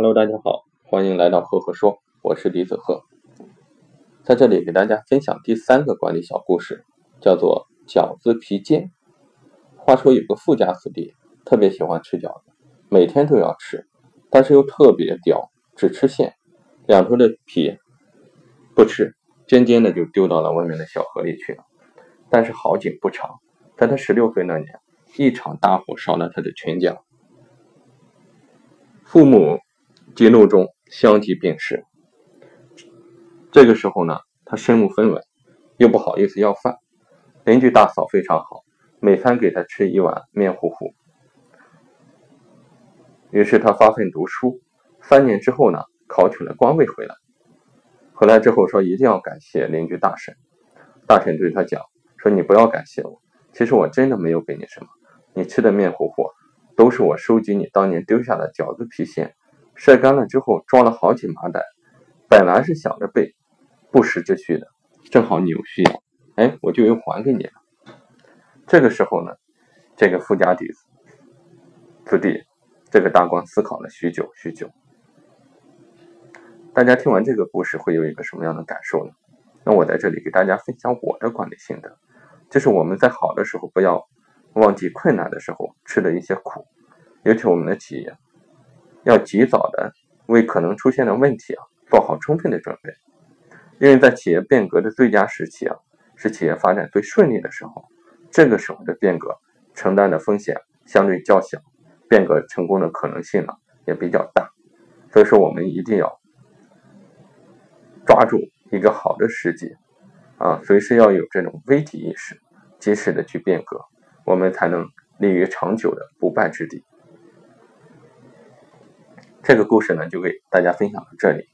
Hello，大家好，欢迎来到赫赫说，我是李子赫，在这里给大家分享第三个管理小故事，叫做饺子皮煎。话说有个富家子弟，特别喜欢吃饺子，每天都要吃，但是又特别刁，只吃馅，两头的皮不吃，尖尖的就丢到了外面的小河里去了。但是好景不长，在他十六岁那年，一场大火烧了他的全家，父母。激怒中相继病逝。这个时候呢，他身无分文，又不好意思要饭。邻居大嫂非常好，每餐给他吃一碗面糊糊。于是他发奋读书，三年之后呢，考取了官位回来。回来之后说一定要感谢邻居大婶。大婶对他讲说：“你不要感谢我，其实我真的没有给你什么。你吃的面糊糊都是我收集你当年丢下的饺子皮馅。”晒干了之后，装了好几麻袋。本来是想着备不时之需的，正好你有需要，哎，我就又还给你了。这个时候呢，这个富家弟子子弟，这个大官思考了许久许久。大家听完这个故事会有一个什么样的感受呢？那我在这里给大家分享我的管理心得，就是我们在好的时候不要忘记困难的时候吃的一些苦，尤其我们的企业。要及早的为可能出现的问题啊做好充分的准备，因为在企业变革的最佳时期啊，是企业发展最顺利的时候，这个时候的变革承担的风险相对较小，变革成功的可能性呢也比较大，所以说我们一定要抓住一个好的时机啊，随时要有这种危机意识，及时的去变革，我们才能立于长久的不败之地。这个故事呢，就给大家分享到这里。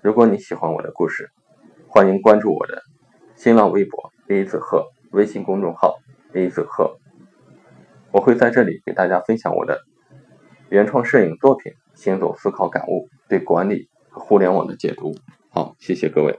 如果你喜欢我的故事，欢迎关注我的新浪微博李子鹤，微信公众号李子鹤。我会在这里给大家分享我的原创摄影作品、行走思考感悟、对管理和互联网的解读。好，谢谢各位。